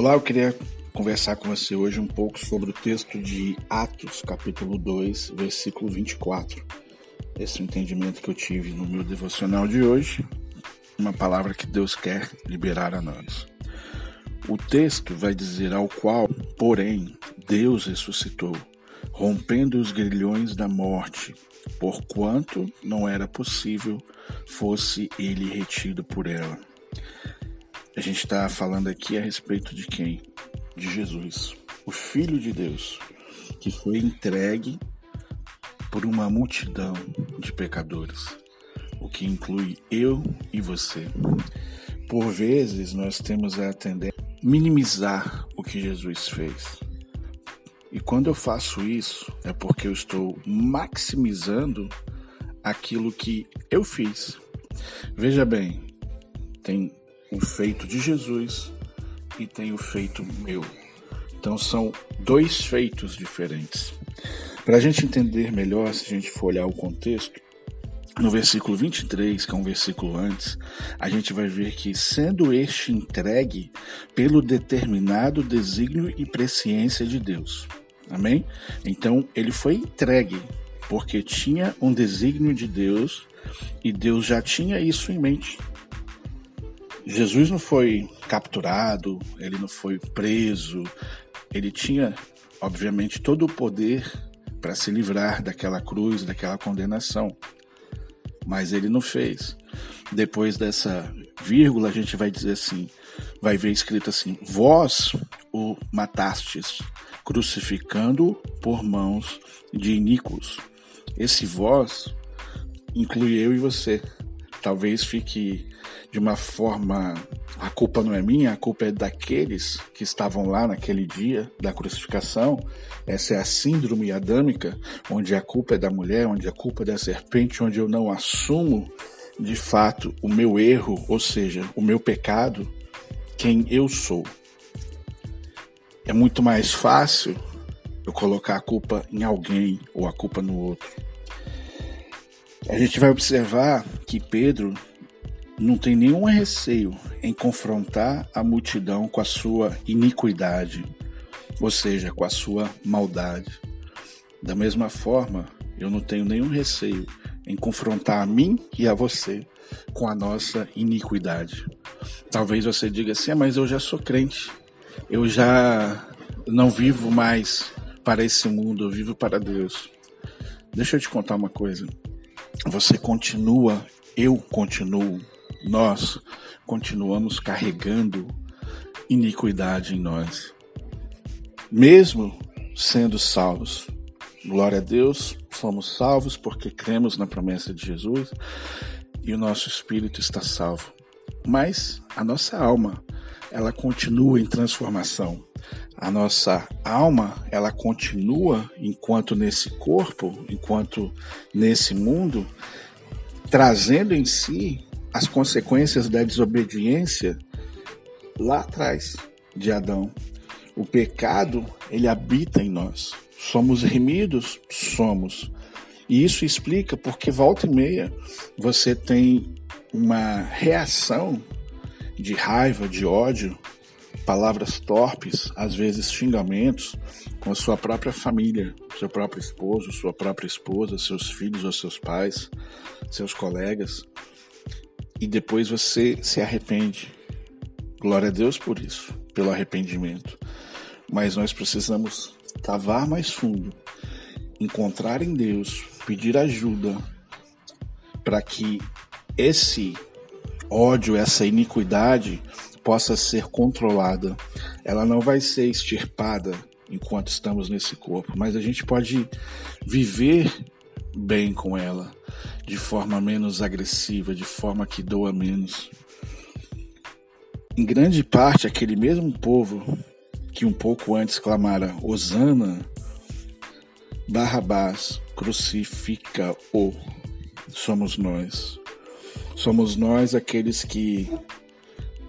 Olá, eu queria conversar com você hoje um pouco sobre o texto de Atos, capítulo 2, versículo 24. Esse é o entendimento que eu tive no meu devocional de hoje, uma palavra que Deus quer liberar a nós. O texto vai dizer ao qual, porém, Deus ressuscitou, rompendo os grilhões da morte, porquanto não era possível fosse ele retido por ela. A gente está falando aqui a respeito de quem? De Jesus, o Filho de Deus, que foi entregue por uma multidão de pecadores, o que inclui eu e você. Por vezes nós temos a tendência a minimizar o que Jesus fez. E quando eu faço isso, é porque eu estou maximizando aquilo que eu fiz. Veja bem, tem o feito de Jesus e tem o feito meu. Então são dois feitos diferentes. Para a gente entender melhor, se a gente for olhar o contexto, no versículo 23, que é um versículo antes, a gente vai ver que, sendo este entregue pelo determinado desígnio e presciência de Deus. Amém? Então, ele foi entregue porque tinha um desígnio de Deus e Deus já tinha isso em mente. Jesus não foi capturado, ele não foi preso, ele tinha, obviamente, todo o poder para se livrar daquela cruz, daquela condenação, mas ele não fez. Depois dessa vírgula, a gente vai dizer assim: vai ver escrito assim: Vós o matastes, crucificando por mãos de iníquos. Esse vós inclui eu e você. Talvez fique de uma forma. A culpa não é minha, a culpa é daqueles que estavam lá naquele dia da crucificação. Essa é a síndrome adâmica, onde a culpa é da mulher, onde a culpa é da serpente, onde eu não assumo de fato o meu erro, ou seja, o meu pecado, quem eu sou. É muito mais fácil eu colocar a culpa em alguém ou a culpa no outro. A gente vai observar que Pedro não tem nenhum receio em confrontar a multidão com a sua iniquidade, ou seja, com a sua maldade. Da mesma forma, eu não tenho nenhum receio em confrontar a mim e a você com a nossa iniquidade. Talvez você diga assim, ah, mas eu já sou crente, eu já não vivo mais para esse mundo, eu vivo para Deus. Deixa eu te contar uma coisa. Você continua, eu continuo nós continuamos carregando iniquidade em nós, mesmo sendo salvos. Glória a Deus, somos salvos porque cremos na promessa de Jesus e o nosso espírito está salvo. Mas a nossa alma, ela continua em transformação. A nossa alma, ela continua enquanto nesse corpo, enquanto nesse mundo, trazendo em si as consequências da desobediência lá atrás de Adão. O pecado, ele habita em nós. Somos remidos? Somos. E isso explica porque volta e meia você tem uma reação de raiva, de ódio, palavras torpes, às vezes xingamentos, com a sua própria família, seu próprio esposo, sua própria esposa, seus filhos ou seus pais, seus colegas e depois você se arrepende. Glória a Deus por isso, pelo arrependimento. Mas nós precisamos cavar mais fundo, encontrar em Deus, pedir ajuda para que esse ódio, essa iniquidade possa ser controlada. Ela não vai ser extirpada enquanto estamos nesse corpo, mas a gente pode viver bem com ela, de forma menos agressiva, de forma que doa menos. Em grande parte, aquele mesmo povo que um pouco antes clamara Osana, Barrabás, crucifica-o, somos nós. Somos nós aqueles que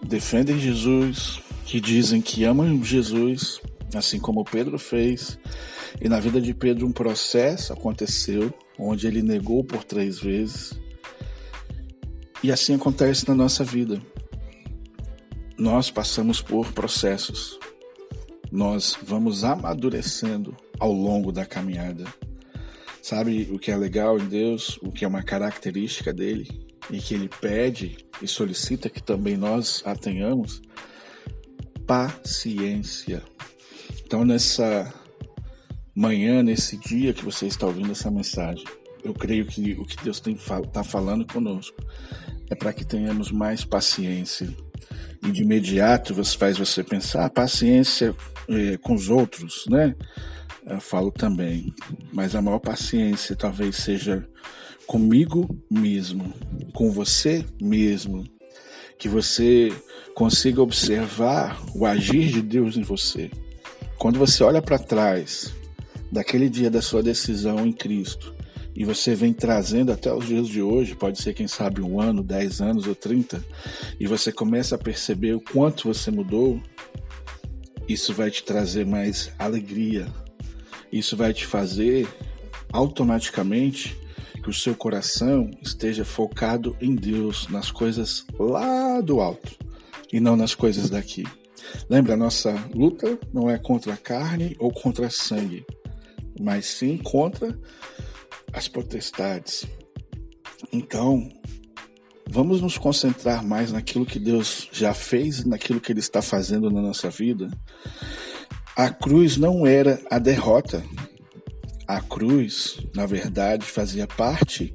defendem Jesus, que dizem que amam Jesus, assim como Pedro fez. E na vida de Pedro um processo aconteceu onde ele negou por três vezes. E assim acontece na nossa vida. nós passamos por processos, nós vamos amadurecendo ao longo da caminhada. Sabe o que é legal em Deus, o que é uma característica dele e que ele pede e solicita que também nós a tenhamos? Paciência. Então, nessa manhã, nesse dia que você está ouvindo essa mensagem, eu creio que o que Deus está falando conosco é para que tenhamos mais paciência. E de imediato você faz você pensar, paciência é, com os outros, né? Eu falo também, mas a maior paciência talvez seja comigo mesmo, com você mesmo, que você consiga observar o agir de Deus em você. Quando você olha para trás daquele dia da sua decisão em Cristo. E você vem trazendo até os dias de hoje, pode ser quem sabe um ano, dez anos ou trinta, e você começa a perceber o quanto você mudou, isso vai te trazer mais alegria, isso vai te fazer automaticamente que o seu coração esteja focado em Deus, nas coisas lá do alto e não nas coisas daqui. Lembra, a nossa luta não é contra a carne ou contra sangue, mas sim contra as potestades. Então, vamos nos concentrar mais naquilo que Deus já fez, naquilo que Ele está fazendo na nossa vida. A cruz não era a derrota. A cruz, na verdade, fazia parte,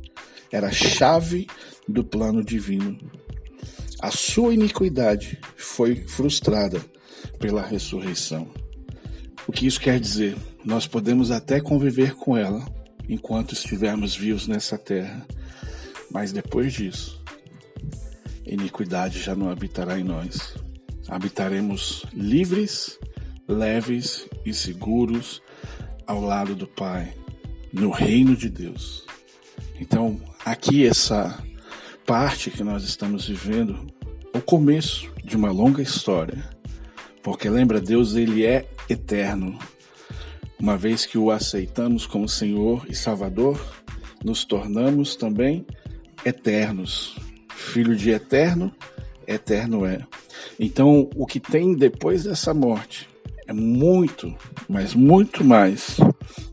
era a chave do plano divino. A sua iniquidade foi frustrada pela ressurreição. O que isso quer dizer? Nós podemos até conviver com ela, enquanto estivermos vivos nessa terra. Mas depois disso, iniquidade já não habitará em nós. Habitaremos livres, leves e seguros ao lado do Pai, no reino de Deus. Então, aqui essa parte que nós estamos vivendo, o começo de uma longa história. Porque lembra, Deus ele é eterno. Uma vez que o aceitamos como Senhor e Salvador, nos tornamos também eternos. Filho de eterno, eterno é. Então, o que tem depois dessa morte é muito, mas muito mais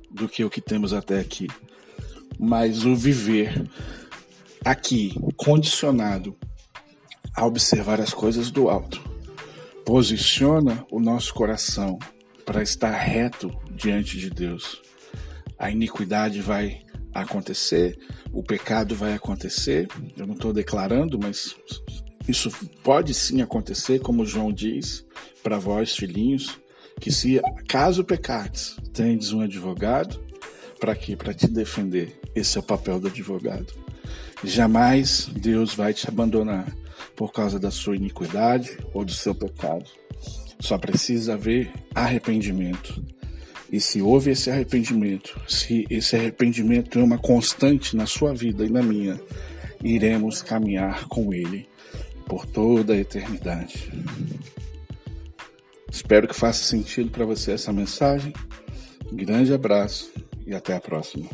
do que o que temos até aqui. Mas o viver aqui, condicionado a observar as coisas do alto, posiciona o nosso coração para estar reto diante de Deus. A iniquidade vai acontecer, o pecado vai acontecer. Eu não estou declarando, mas isso pode sim acontecer, como João diz para vós, filhinhos, que se caso pecates, tendes um advogado, para quê? Para te defender. Esse é o papel do advogado. Jamais Deus vai te abandonar por causa da sua iniquidade ou do seu pecado. Só precisa haver arrependimento. E se houve esse arrependimento, se esse arrependimento é uma constante na sua vida e na minha, iremos caminhar com Ele por toda a eternidade. Espero que faça sentido para você essa mensagem. Um grande abraço e até a próxima.